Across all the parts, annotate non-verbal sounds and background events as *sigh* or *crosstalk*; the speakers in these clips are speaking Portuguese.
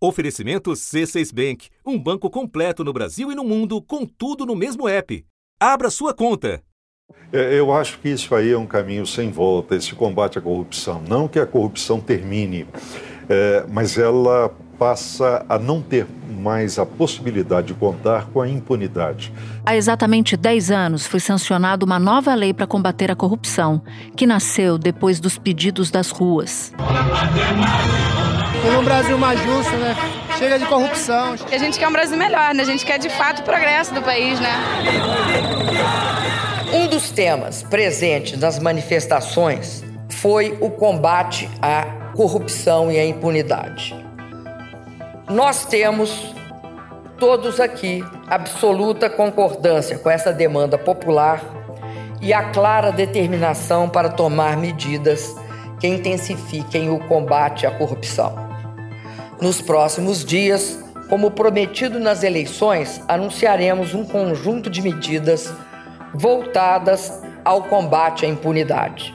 Oferecimento C6 Bank, um banco completo no Brasil e no mundo, com tudo no mesmo app. Abra sua conta. É, eu acho que isso aí é um caminho sem volta, esse combate à corrupção. Não que a corrupção termine, é, mas ela passa a não ter mais a possibilidade de contar com a impunidade. Há exatamente 10 anos foi sancionada uma nova lei para combater a corrupção, que nasceu depois dos pedidos das ruas. Por um Brasil mais justo, né? Chega de corrupção. A gente quer um Brasil melhor, né? A gente quer de fato o progresso do país, né? Um dos temas presentes nas manifestações foi o combate à corrupção e à impunidade. Nós temos todos aqui absoluta concordância com essa demanda popular e a clara determinação para tomar medidas que intensifiquem o combate à corrupção. Nos próximos dias, como prometido nas eleições, anunciaremos um conjunto de medidas voltadas ao combate à impunidade.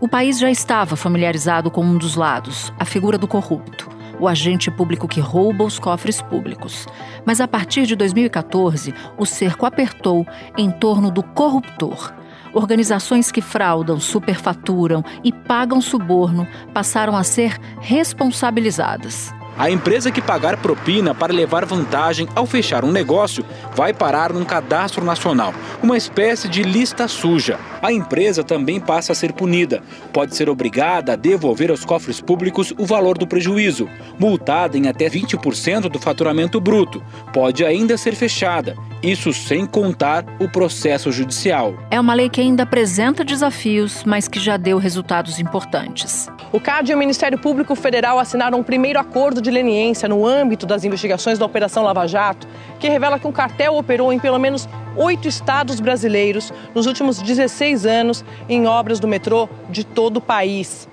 O país já estava familiarizado com um dos lados, a figura do corrupto o agente público que rouba os cofres públicos. Mas a partir de 2014, o cerco apertou em torno do corruptor. Organizações que fraudam, superfaturam e pagam suborno passaram a ser responsabilizadas. A empresa que pagar propina para levar vantagem ao fechar um negócio vai parar num cadastro nacional, uma espécie de lista suja. A empresa também passa a ser punida. Pode ser obrigada a devolver aos cofres públicos o valor do prejuízo, multada em até 20% do faturamento bruto. Pode ainda ser fechada, isso sem contar o processo judicial. É uma lei que ainda apresenta desafios, mas que já deu resultados importantes. O CAD e o Ministério Público Federal assinaram um primeiro acordo de leniência no âmbito das investigações da Operação Lava Jato, que revela que um cartel operou em pelo menos oito estados brasileiros nos últimos 16 anos em obras do metrô de todo o país.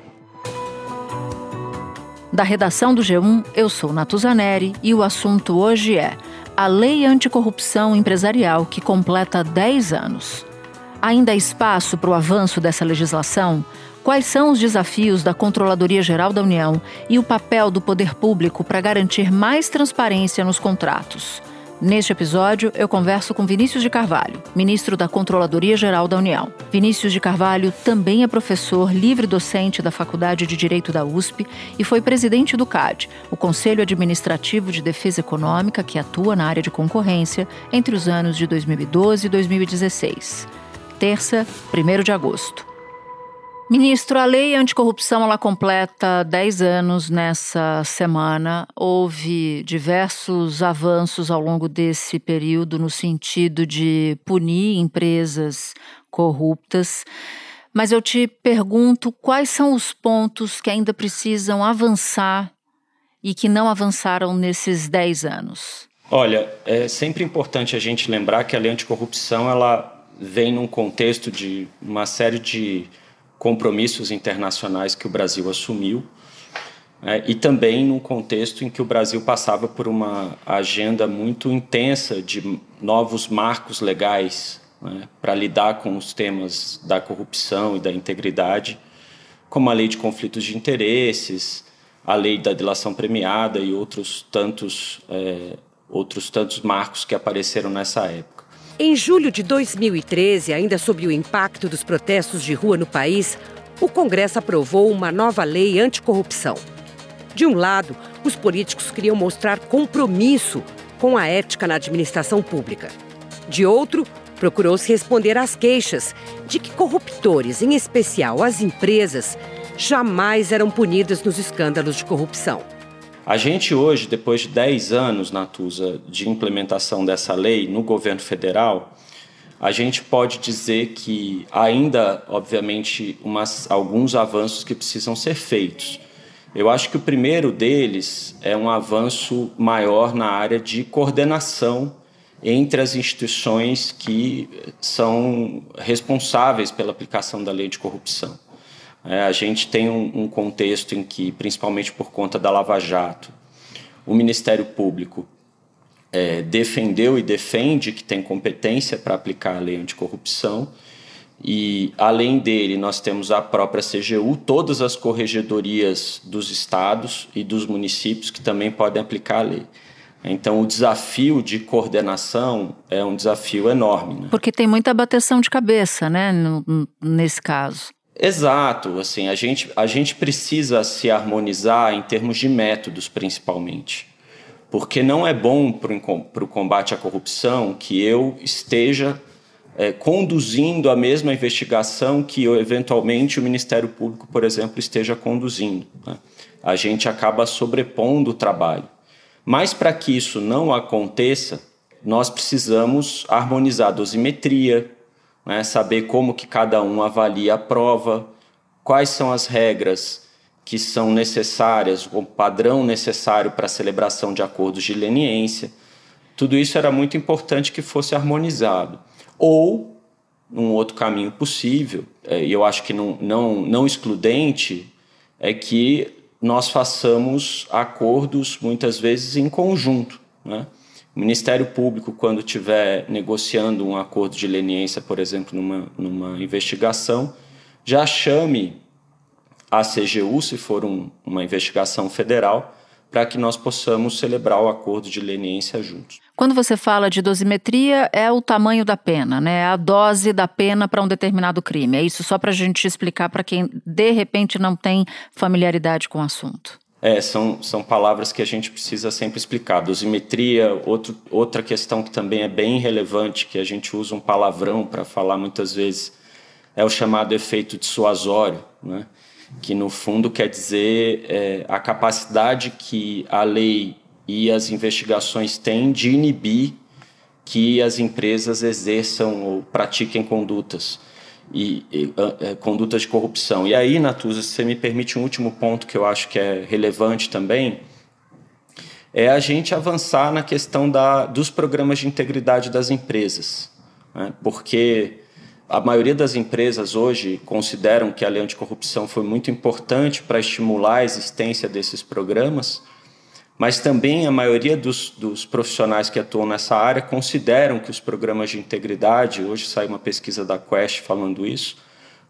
Da redação do G1, eu sou Natuzaneri e o assunto hoje é a Lei Anticorrupção Empresarial, que completa 10 anos. Ainda há espaço para o avanço dessa legislação? Quais são os desafios da Controladoria Geral da União e o papel do poder público para garantir mais transparência nos contratos? Neste episódio, eu converso com Vinícius de Carvalho, ministro da Controladoria Geral da União. Vinícius de Carvalho também é professor livre-docente da Faculdade de Direito da USP e foi presidente do CAD, o Conselho Administrativo de Defesa Econômica, que atua na área de concorrência entre os anos de 2012 e 2016. Terça, 1 de agosto. Ministro, a lei anticorrupção ela completa 10 anos nessa semana. Houve diversos avanços ao longo desse período no sentido de punir empresas corruptas. Mas eu te pergunto quais são os pontos que ainda precisam avançar e que não avançaram nesses 10 anos? Olha, é sempre importante a gente lembrar que a lei anticorrupção ela vem num contexto de uma série de compromissos internacionais que o Brasil assumiu é, e também num contexto em que o Brasil passava por uma agenda muito intensa de novos marcos legais né, para lidar com os temas da corrupção e da integridade, como a lei de conflitos de interesses, a lei da delação premiada e outros tantos é, outros tantos marcos que apareceram nessa época. Em julho de 2013, ainda sob o impacto dos protestos de rua no país, o Congresso aprovou uma nova lei anticorrupção. De um lado, os políticos queriam mostrar compromisso com a ética na administração pública. De outro, procurou-se responder às queixas de que corruptores, em especial as empresas, jamais eram punidos nos escândalos de corrupção. A gente hoje, depois de 10 anos, Natuza, de implementação dessa lei no governo federal, a gente pode dizer que ainda, obviamente, umas, alguns avanços que precisam ser feitos. Eu acho que o primeiro deles é um avanço maior na área de coordenação entre as instituições que são responsáveis pela aplicação da lei de corrupção. É, a gente tem um, um contexto em que, principalmente por conta da Lava Jato, o Ministério Público é, defendeu e defende que tem competência para aplicar a lei anticorrupção E além dele, nós temos a própria CGU, todas as corregedorias dos estados e dos municípios que também podem aplicar a lei. Então, o desafio de coordenação é um desafio enorme. Né? Porque tem muita bateção de cabeça, né, no, nesse caso. Exato, assim, a gente, a gente precisa se harmonizar em termos de métodos, principalmente. Porque não é bom para o combate à corrupção que eu esteja é, conduzindo a mesma investigação que eventualmente o Ministério Público, por exemplo, esteja conduzindo. Né? A gente acaba sobrepondo o trabalho. Mas para que isso não aconteça, nós precisamos harmonizar a dosimetria, né? saber como que cada um avalia a prova, quais são as regras que são necessárias, o padrão necessário para a celebração de acordos de leniência. Tudo isso era muito importante que fosse harmonizado. Ou, um outro caminho possível, é, e eu acho que não, não, não excludente, é que nós façamos acordos muitas vezes em conjunto. Né? O Ministério Público, quando estiver negociando um acordo de leniência, por exemplo, numa, numa investigação, já chame a CGU, se for um, uma investigação federal, para que nós possamos celebrar o acordo de leniência juntos. Quando você fala de dosimetria, é o tamanho da pena, né? É a dose da pena para um determinado crime. É isso só para a gente explicar para quem de repente não tem familiaridade com o assunto. É, são, são palavras que a gente precisa sempre explicar. Dosimetria, outro, outra questão que também é bem relevante, que a gente usa um palavrão para falar muitas vezes, é o chamado efeito dissuasório, né? que no fundo quer dizer é, a capacidade que a lei e as investigações têm de inibir que as empresas exerçam ou pratiquem condutas e, e é, condutas de corrupção. E aí, Natuza, se você me permite um último ponto que eu acho que é relevante também, é a gente avançar na questão da, dos programas de integridade das empresas, né? porque a maioria das empresas hoje consideram que a lei anticorrupção foi muito importante para estimular a existência desses programas, mas também a maioria dos, dos, profissionais que atuam nessa área consideram que os programas de integridade, hoje saiu uma pesquisa da Quest falando isso,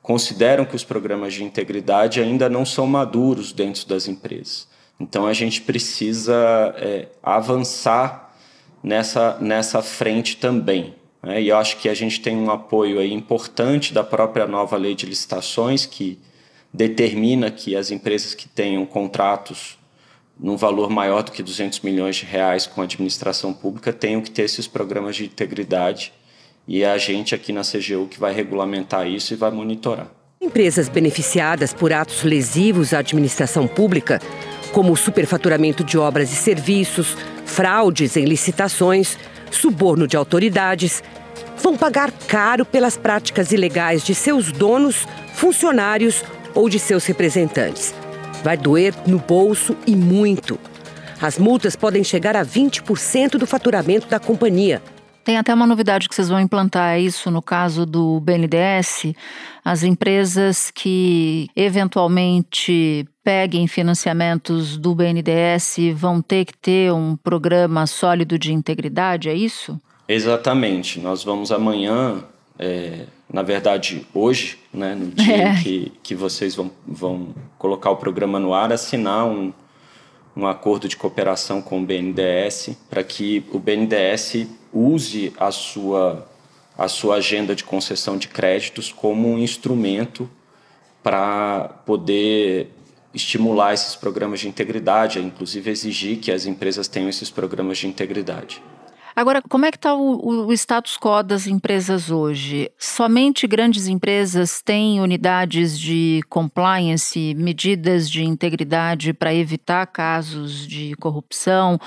consideram que os programas de integridade ainda não são maduros dentro das empresas. Então a gente precisa é, avançar nessa, nessa frente também. Né? E eu acho que a gente tem um apoio aí importante da própria nova lei de licitações, que determina que as empresas que tenham contratos num valor maior do que 200 milhões de reais com a administração pública tenham que ter esses programas de integridade. E é a gente aqui na CGU que vai regulamentar isso e vai monitorar. Empresas beneficiadas por atos lesivos à administração pública, como superfaturamento de obras e serviços, fraudes em licitações, suborno de autoridades, vão pagar caro pelas práticas ilegais de seus donos, funcionários ou de seus representantes. Vai doer no bolso e muito. As multas podem chegar a 20% do faturamento da companhia. Tem até uma novidade que vocês vão implantar, é isso no caso do BNDES. As empresas que eventualmente peguem financiamentos do BNDES vão ter que ter um programa sólido de integridade, é isso? Exatamente. Nós vamos amanhã, é, na verdade hoje, né, no dia é. que, que vocês vão, vão colocar o programa no ar, assinar um, um acordo de cooperação com o BNDES para que o BNDES use a sua, a sua agenda de concessão de créditos como um instrumento para poder estimular esses programas de integridade, inclusive exigir que as empresas tenham esses programas de integridade. Agora, como é que está o, o, status quo das empresas hoje? Somente grandes empresas têm unidades de compliance, medidas de integridade para evitar casos de corrupção?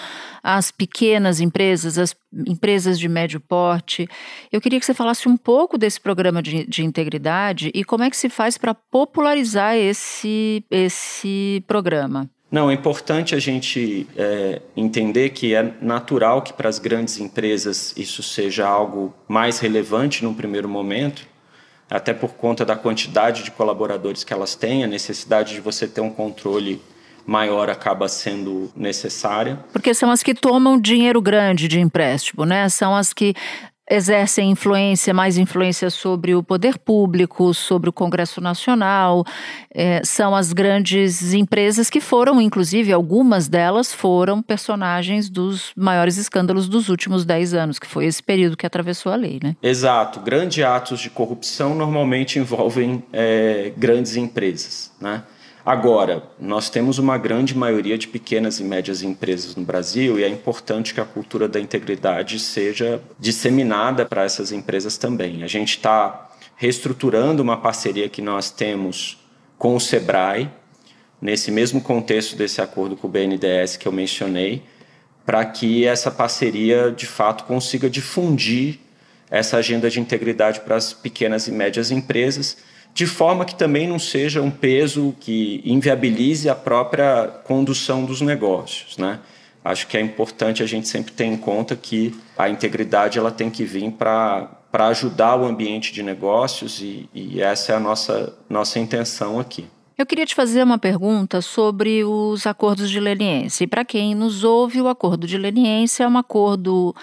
As pequenas empresas, as empresas de médio porte? Eu queria que você falasse um pouco desse programa de, de integridade e como é que se faz para popularizar esse, esse programa. Não, é importante a gente é, entender que é natural que para as grandes empresas isso seja algo mais relevante num primeiro momento, até por conta da quantidade de colaboradores que elas têm, a necessidade de você ter um controle maior acaba sendo necessária. Porque são as que tomam dinheiro grande de empréstimo, né? São as que exercem influência, mais influência sobre o poder público, sobre o Congresso Nacional, é, são as grandes empresas que foram, inclusive, algumas delas foram personagens dos maiores escândalos dos últimos dez anos, que foi esse período que atravessou a lei, né? Exato. Grandes atos de corrupção normalmente envolvem é, grandes empresas, né? Agora, nós temos uma grande maioria de pequenas e médias empresas no Brasil e é importante que a cultura da integridade seja disseminada para essas empresas também. A gente está reestruturando uma parceria que nós temos com o Sebrae, nesse mesmo contexto desse acordo com o BNDES que eu mencionei, para que essa parceria de fato consiga difundir essa agenda de integridade para as pequenas e médias empresas de forma que também não seja um peso que inviabilize a própria condução dos negócios, né? Acho que é importante a gente sempre ter em conta que a integridade ela tem que vir para ajudar o ambiente de negócios e, e essa é a nossa, nossa intenção aqui. Eu queria te fazer uma pergunta sobre os acordos de leniência. Para quem nos ouve, o acordo de leniência é um acordo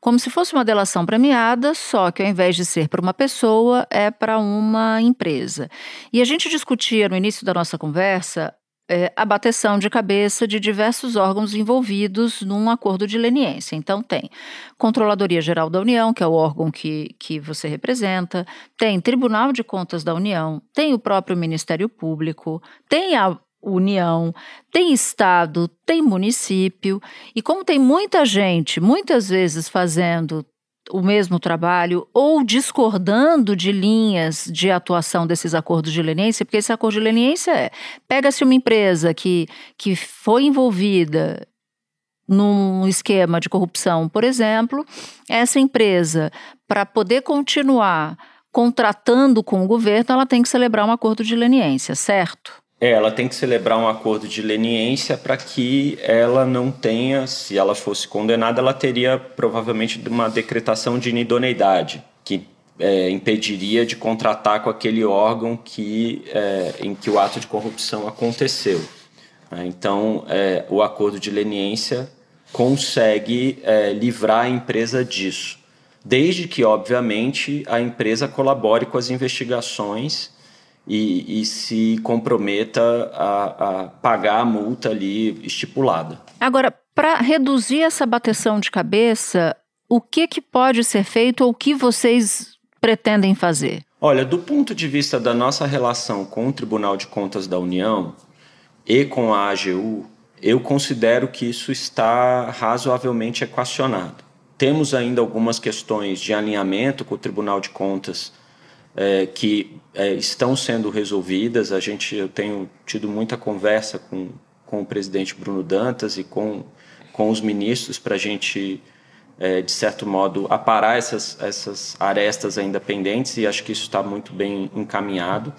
como se fosse uma delação premiada, só que ao invés de ser para uma pessoa, é para uma empresa. E a gente discutia no início da nossa conversa é, a bateção de cabeça de diversos órgãos envolvidos num acordo de leniência. Então, tem Controladoria Geral da União, que é o órgão que, que você representa, tem Tribunal de Contas da União, tem o próprio Ministério Público, tem a União, tem Estado, tem município, e como tem muita gente, muitas vezes fazendo o mesmo trabalho ou discordando de linhas de atuação desses acordos de leniência, porque esse acordo de leniência é: pega-se uma empresa que, que foi envolvida num esquema de corrupção, por exemplo, essa empresa, para poder continuar contratando com o governo, ela tem que celebrar um acordo de leniência, certo? É, ela tem que celebrar um acordo de leniência para que ela não tenha, se ela fosse condenada, ela teria provavelmente uma decretação de inidoneidade, que é, impediria de contratar com aquele órgão que, é, em que o ato de corrupção aconteceu. É, então, é, o acordo de leniência consegue é, livrar a empresa disso, desde que, obviamente, a empresa colabore com as investigações e, e se comprometa a, a pagar a multa ali estipulada. Agora, para reduzir essa bateção de cabeça, o que, que pode ser feito ou o que vocês pretendem fazer? Olha, do ponto de vista da nossa relação com o Tribunal de Contas da União e com a AGU, eu considero que isso está razoavelmente equacionado. Temos ainda algumas questões de alinhamento com o Tribunal de Contas é, que é, estão sendo resolvidas. A gente, eu tenho tido muita conversa com, com o presidente Bruno Dantas e com, com os ministros para a gente, é, de certo modo, aparar essas, essas arestas ainda pendentes e acho que isso está muito bem encaminhado.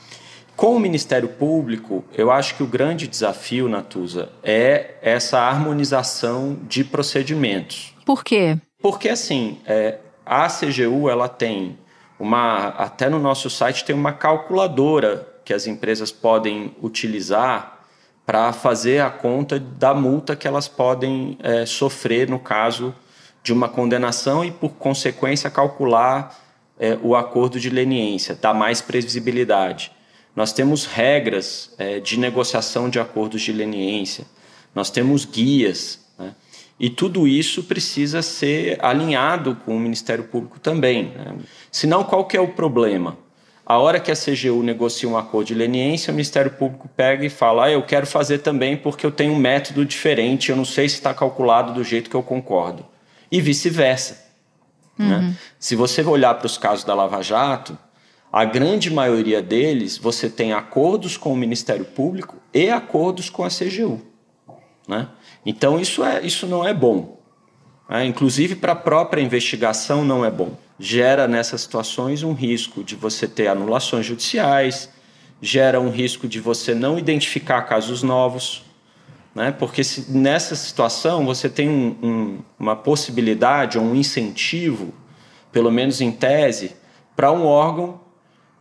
Com o Ministério Público, eu acho que o grande desafio, Natuza, é essa harmonização de procedimentos. Por quê? Porque, assim, é, a CGU ela tem uma até no nosso site tem uma calculadora que as empresas podem utilizar para fazer a conta da multa que elas podem é, sofrer no caso de uma condenação e, por consequência, calcular é, o acordo de leniência, dar mais previsibilidade. Nós temos regras é, de negociação de acordos de leniência, nós temos guias e tudo isso precisa ser alinhado com o Ministério Público também. Né? Senão, qual que é o problema? A hora que a CGU negocia um acordo de leniência, o Ministério Público pega e fala: ah, eu quero fazer também porque eu tenho um método diferente, eu não sei se está calculado do jeito que eu concordo. E vice-versa. Né? Uhum. Né? Se você olhar para os casos da Lava Jato, a grande maioria deles você tem acordos com o Ministério Público e acordos com a CGU. Né? Então isso, é, isso não é bom. Né? Inclusive para a própria investigação não é bom. Gera nessas situações um risco de você ter anulações judiciais, gera um risco de você não identificar casos novos, né? porque se, nessa situação você tem um, um, uma possibilidade ou um incentivo, pelo menos em tese, para um órgão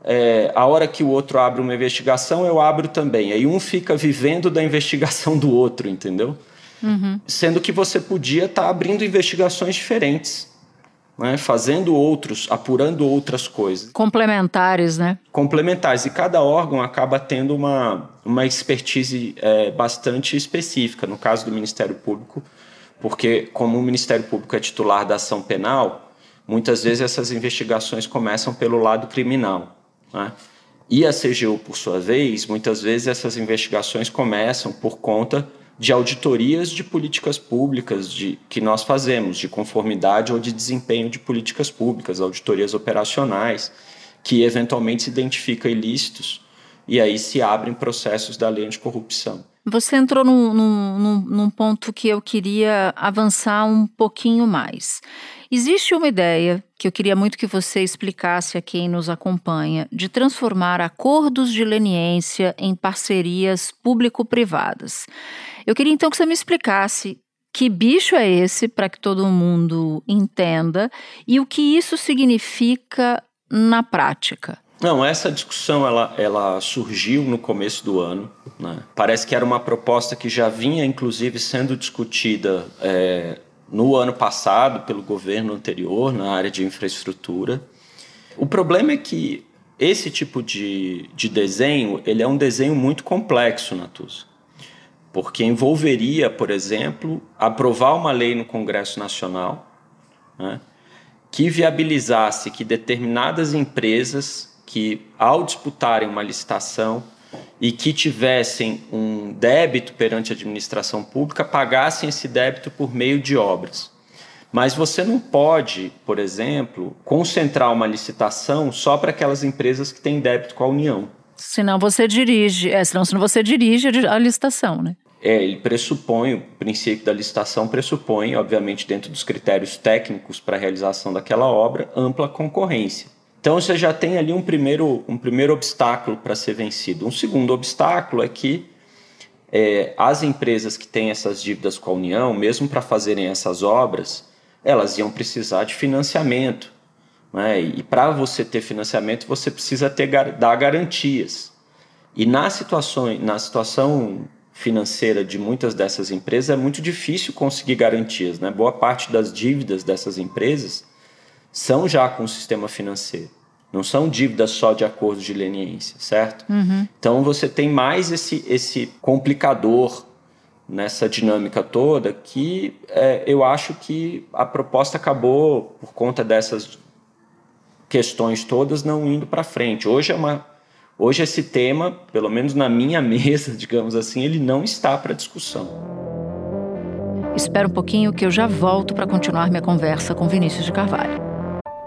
é, a hora que o outro abre uma investigação, eu abro também. Aí um fica vivendo da investigação do outro, entendeu? Uhum. Sendo que você podia estar tá abrindo investigações diferentes. né, fazendo outros, apurando outras coisas. Complementares, né? Complementares. E cada órgão acaba tendo uma, uma expertise é, bastante específica. No caso do Ministério Público, porque como o Ministério Público é titular da ação penal, muitas vezes essas investigações começam pelo lado criminal. Né? E a CGU, por sua vez, muitas vezes essas investigações começam por conta de auditorias de políticas públicas de, que nós fazemos, de conformidade ou de desempenho de políticas públicas, auditorias operacionais, que eventualmente se identificam ilícitos e aí se abrem processos da lei anticorrupção. Você entrou num, num, num, ponto que eu queria avançar um pouquinho mais. Existe uma ideia que eu queria muito que você explicasse a quem nos acompanha de transformar acordos de leniência em parcerias público-privadas. Eu queria então que você me explicasse que bicho é esse para que todo mundo entenda e o que isso significa na prática. Não, essa discussão ela, ela surgiu no começo do ano. Né? Parece que era uma proposta que já vinha, inclusive, sendo discutida é, no ano passado pelo governo anterior na área de infraestrutura. O problema é que esse tipo de, de desenho ele é um desenho muito complexo, Natuza, porque envolveria, por exemplo, aprovar uma lei no Congresso Nacional né, que viabilizasse que determinadas empresas que, ao disputarem uma licitação e que tivessem um débito perante a administração pública, pagassem esse débito por meio de obras. Mas você não pode, por exemplo, concentrar uma licitação só para aquelas empresas que têm débito com a União. Senão você dirige, é, senão, senão você dirige a licitação, né? É, ele pressupõe, o princípio da licitação pressupõe, obviamente, dentro dos critérios técnicos para a realização daquela obra, ampla concorrência. Então você já tem ali um primeiro, um primeiro obstáculo para ser vencido. Um segundo obstáculo é que é, as empresas que têm essas dívidas com a União, mesmo para fazerem essas obras, elas iam precisar de financiamento. Né? E para você ter financiamento, você precisa ter, dar garantias. E na situação, na situação financeira de muitas dessas empresas, é muito difícil conseguir garantias. Né? Boa parte das dívidas dessas empresas são já com o sistema financeiro. Não são dívidas só de acordos de leniência, certo? Uhum. Então você tem mais esse, esse complicador nessa dinâmica toda que é, eu acho que a proposta acabou, por conta dessas questões todas, não indo para frente. Hoje é uma. Hoje esse tema, pelo menos na minha *laughs* mesa, digamos assim, ele não está para discussão. Espera um pouquinho que eu já volto para continuar minha conversa com Vinícius de Carvalho.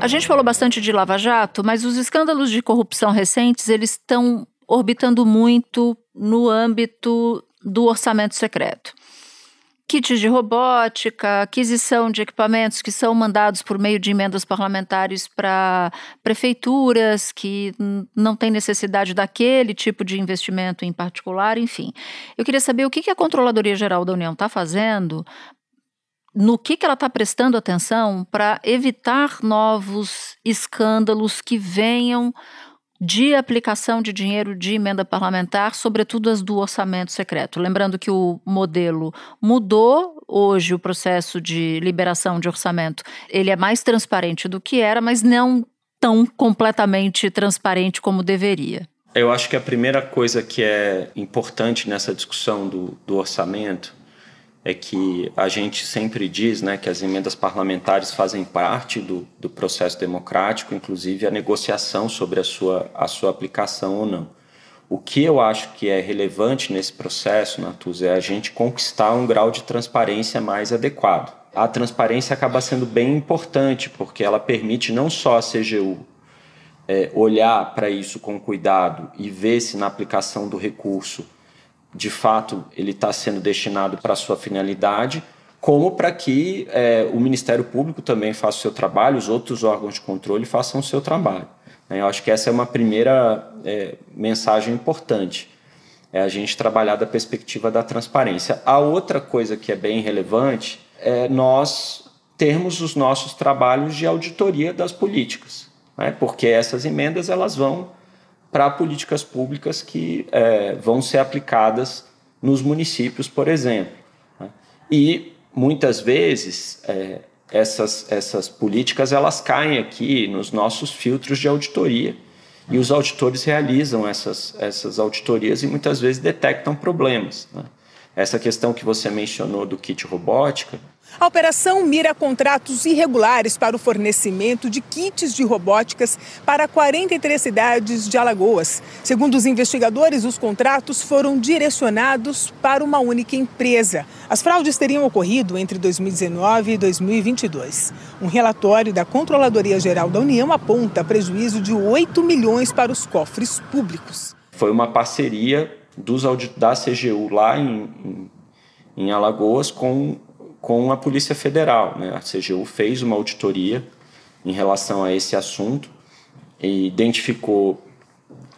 A gente falou bastante de Lava Jato, mas os escândalos de corrupção recentes, eles estão orbitando muito no âmbito do orçamento secreto. Kits de robótica, aquisição de equipamentos que são mandados por meio de emendas parlamentares para prefeituras que não têm necessidade daquele tipo de investimento em particular, enfim. Eu queria saber o que a Controladoria Geral da União está fazendo no que, que ela está prestando atenção para evitar novos escândalos que venham de aplicação de dinheiro de emenda parlamentar, sobretudo as do orçamento secreto. Lembrando que o modelo mudou, hoje o processo de liberação de orçamento ele é mais transparente do que era, mas não tão completamente transparente como deveria. Eu acho que a primeira coisa que é importante nessa discussão do, do orçamento é que a gente sempre diz né, que as emendas parlamentares fazem parte do, do processo democrático, inclusive a negociação sobre a sua, a sua aplicação ou não. O que eu acho que é relevante nesse processo, Natuz, é a gente conquistar um grau de transparência mais adequado. A transparência acaba sendo bem importante, porque ela permite não só a CGU é, olhar para isso com cuidado e ver se na aplicação do recurso de fato ele está sendo destinado para sua finalidade, como para que é, o Ministério Público também faça o seu trabalho, os outros órgãos de controle façam o seu trabalho. Eu acho que essa é uma primeira é, mensagem importante, é a gente trabalhar da perspectiva da transparência. A outra coisa que é bem relevante é nós termos os nossos trabalhos de auditoria das políticas, né? porque essas emendas elas vão para políticas públicas que é, vão ser aplicadas nos municípios, por exemplo. Né? E muitas vezes é, essas, essas políticas elas caem aqui nos nossos filtros de auditoria e os auditores realizam essas, essas auditorias e muitas vezes detectam problemas. Né? Essa questão que você mencionou do kit robótica, a operação mira contratos irregulares para o fornecimento de kits de robóticas para 43 cidades de Alagoas. Segundo os investigadores, os contratos foram direcionados para uma única empresa. As fraudes teriam ocorrido entre 2019 e 2022. Um relatório da Controladoria Geral da União aponta prejuízo de 8 milhões para os cofres públicos. Foi uma parceria dos, da CGU lá em, em, Alagoas com com a Polícia Federal. Né? A CGU fez uma auditoria em relação a esse assunto e identificou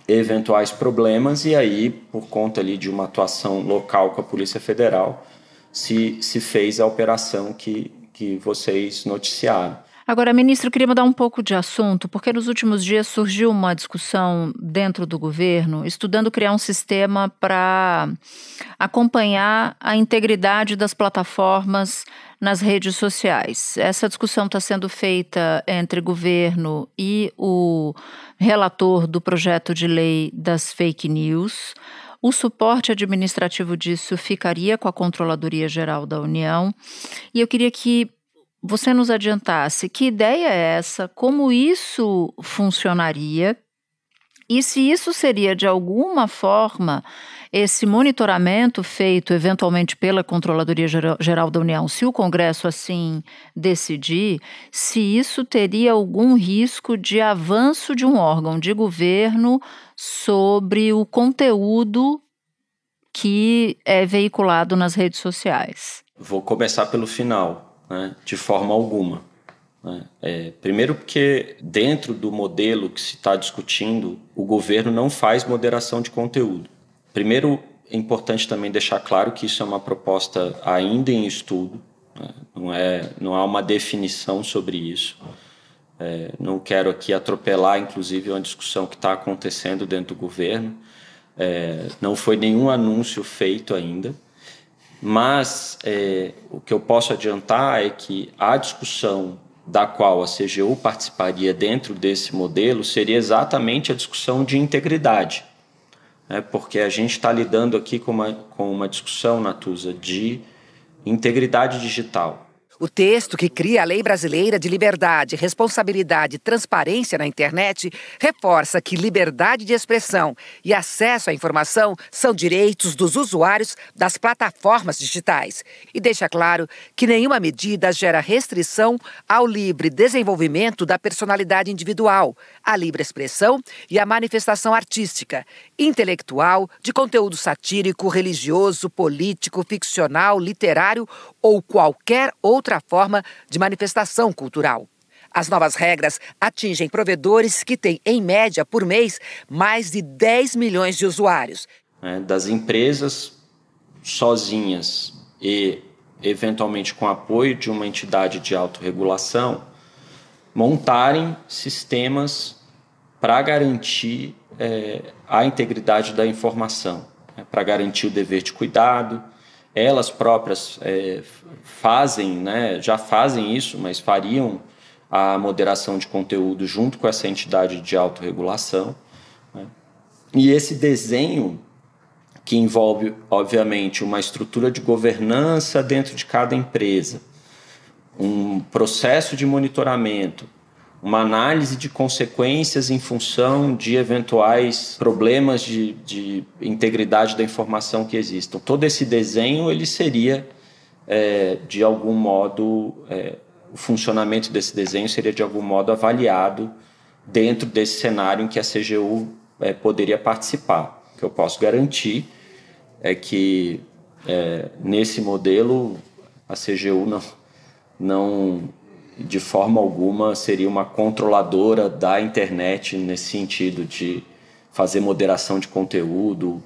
eventuais problemas e aí, por conta ali de uma atuação local com a Polícia Federal, se, se fez a operação que, que vocês noticiaram. Agora, ministro, queria mudar um pouco de assunto, porque nos últimos dias surgiu uma discussão dentro do governo, estudando criar um sistema para acompanhar a integridade das plataformas nas redes sociais. Essa discussão está sendo feita entre governo e o relator do projeto de lei das fake news. O suporte administrativo disso ficaria com a Controladoria Geral da União. E eu queria que você nos adiantasse que ideia é essa, como isso funcionaria e se isso seria de alguma forma esse monitoramento feito eventualmente pela Controladoria Geral da União, se o Congresso assim decidir, se isso teria algum risco de avanço de um órgão de governo sobre o conteúdo que é veiculado nas redes sociais. Vou começar pelo final né, de forma alguma. Né? É, primeiro, porque dentro do modelo que se está discutindo, o governo não faz moderação de conteúdo. Primeiro, é importante também deixar claro que isso é uma proposta ainda em estudo, né? não, é, não há uma definição sobre isso. É, não quero aqui atropelar, inclusive, uma discussão que está acontecendo dentro do governo. É, não foi nenhum anúncio feito ainda. Mas é, o que eu posso adiantar é que a discussão da qual a CGU participaria dentro desse modelo seria exatamente a discussão de integridade. Né? Porque a gente está lidando aqui com uma, com uma discussão, Natuza, de integridade digital. O texto que cria a Lei Brasileira de Liberdade, Responsabilidade e Transparência na Internet reforça que liberdade de expressão e acesso à informação são direitos dos usuários das plataformas digitais. E deixa claro que nenhuma medida gera restrição ao livre desenvolvimento da personalidade individual, à livre expressão e à manifestação artística, intelectual, de conteúdo satírico, religioso, político, ficcional, literário ou qualquer outra outra forma de manifestação cultural. As novas regras atingem provedores que têm, em média, por mês, mais de 10 milhões de usuários. É, das empresas sozinhas e, eventualmente, com apoio de uma entidade de autorregulação, montarem sistemas para garantir é, a integridade da informação, é, para garantir o dever de cuidado, elas próprias é, fazem, né, já fazem isso, mas fariam a moderação de conteúdo junto com essa entidade de autorregulação. Né? E esse desenho, que envolve, obviamente, uma estrutura de governança dentro de cada empresa, um processo de monitoramento, uma análise de consequências em função de eventuais problemas de, de integridade da informação que existam. Todo esse desenho ele seria, é, de algum modo, é, o funcionamento desse desenho seria de algum modo avaliado dentro desse cenário em que a CGU é, poderia participar. O que eu posso garantir é que é, nesse modelo A CGU não, não de forma alguma seria uma controladora da internet nesse sentido de fazer moderação de conteúdo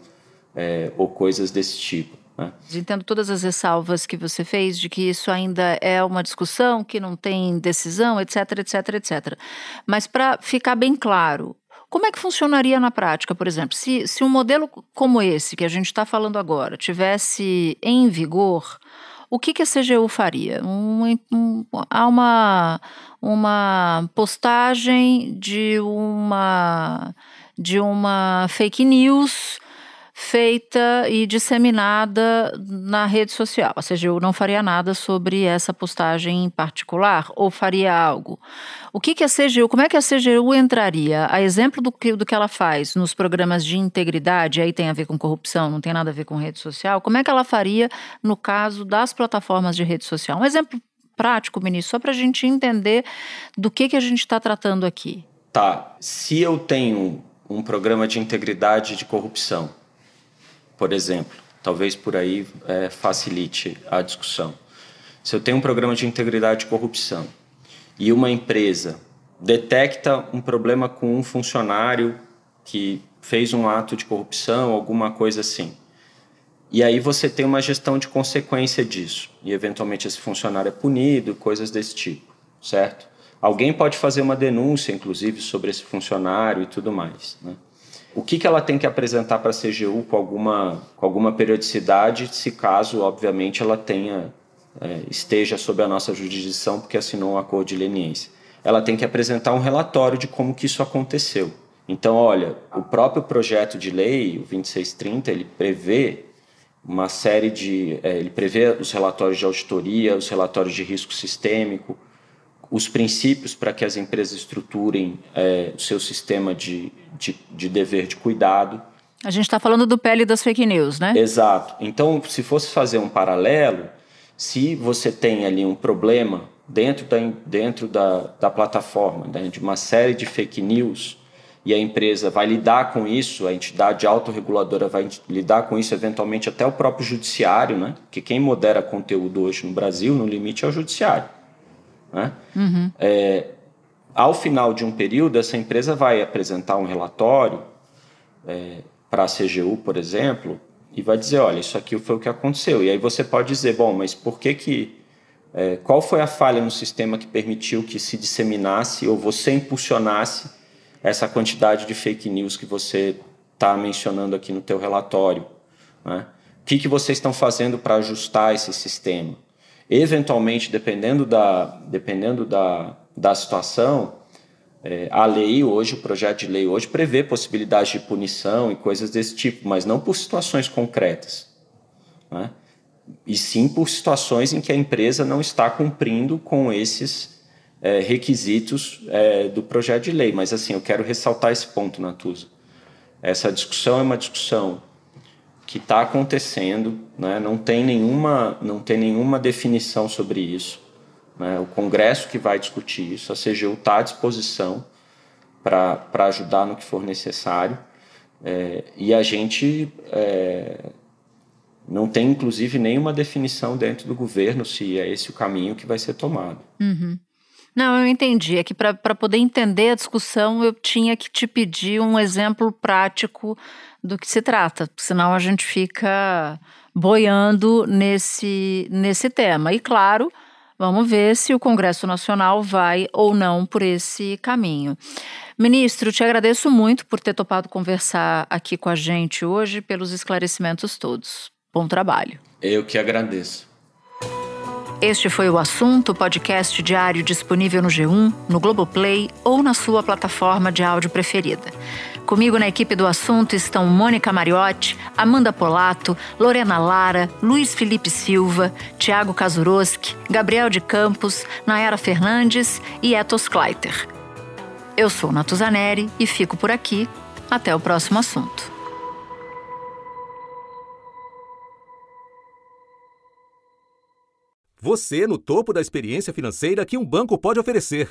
é, ou coisas desse tipo. Né? Entendo todas as ressalvas que você fez de que isso ainda é uma discussão, que não tem decisão, etc, etc, etc. Mas para ficar bem claro, como é que funcionaria na prática, por exemplo, se, se um modelo como esse que a gente está falando agora tivesse em vigor, o que, que a CGU faria? Um, um, há uma, uma postagem de uma, de uma fake news feita e disseminada na rede social. A CGU não faria nada sobre essa postagem em particular ou faria algo. O que, que a CGU, como é que a CGU entraria? A exemplo do que, do que ela faz nos programas de integridade, aí tem a ver com corrupção, não tem nada a ver com rede social, como é que ela faria no caso das plataformas de rede social? Um exemplo prático, ministro, só para a gente entender do que, que a gente está tratando aqui. Tá. Se eu tenho um programa de integridade de corrupção, por exemplo. Talvez por aí é, facilite a discussão. Se eu tenho um programa de integridade e corrupção e uma empresa detecta um problema com um funcionário que fez um ato de corrupção, alguma coisa assim. E aí você tem uma gestão de consequência disso. E eventualmente esse funcionário é punido, coisas desse tipo, certo? Alguém pode fazer uma denúncia, inclusive, sobre esse funcionário e tudo mais. Né? O que, que ela tem que apresentar para a CGU com alguma, com alguma periodicidade, se caso, obviamente, ela tenha é, esteja sob a nossa jurisdição porque assinou um acordo de leniência. Ela tem que apresentar um relatório de como que isso aconteceu. Então, olha, o próprio projeto de lei, o 2630, ele prevê uma série de. É, ele prevê os relatórios de auditoria, os relatórios de risco sistêmico, os princípios para que as empresas estruturem é, o seu sistema de, de, de, dever de cuidado. A gente está falando do pele das fake news, né? Exato. Então, se fosse fazer um paralelo, se você tem ali um problema dentro da, dentro da, da plataforma, né, de uma série de fake news, e a empresa vai lidar com isso, a entidade autorreguladora vai lidar com isso, eventualmente até o próprio judiciário, né? Porque quem modera conteúdo hoje no Brasil, no limite, é o judiciário. Né? Uhum. É, ao final de um período, essa empresa vai apresentar um relatório é, para a CGU, por exemplo, e vai dizer, olha, isso aqui foi o que aconteceu. E aí você pode dizer, bom, mas por que que é, qual foi a falha no sistema que permitiu que se disseminasse ou você impulsionasse essa quantidade de fake news que você está mencionando aqui no teu relatório? Né? O que, que vocês estão fazendo para ajustar esse sistema? Eventualmente, dependendo da, dependendo da, da situação, é, a lei hoje, o projeto de lei hoje, prevê possibilidade de punição e coisas desse tipo, mas não por situações concretas. Né? E sim por situações em que a empresa não está cumprindo com esses é, requisitos é, do projeto de lei. Mas, assim, eu quero ressaltar esse ponto, Natuza. Essa discussão é uma discussão que está acontecendo, né? não, tem nenhuma, não tem nenhuma definição sobre isso. Né? O Congresso que vai discutir isso, a CGU está à disposição para ajudar no que for necessário. É, e a gente é, não tem, inclusive, nenhuma definição dentro do governo se é esse o caminho que vai ser tomado. Uhum. Não, eu entendi. É que para poder entender a discussão, eu tinha que te pedir um exemplo prático do que se trata, senão a gente fica boiando nesse, nesse tema. E claro, vamos ver se o Congresso Nacional vai ou não por esse caminho. Ministro, te agradeço muito por ter topado conversar aqui com a gente hoje, pelos esclarecimentos todos. Bom trabalho. Eu que agradeço. Este foi o assunto, podcast diário disponível no G1, no Globoplay ou na sua plataforma de áudio preferida. Comigo na equipe do assunto estão Mônica Mariotti, Amanda Polato, Lorena Lara, Luiz Felipe Silva, Tiago Kazuroski, Gabriel de Campos, Nayara Fernandes e Etos Kleiter. Eu sou Natuzaneri e fico por aqui. Até o próximo assunto. Você no topo da experiência financeira que um banco pode oferecer.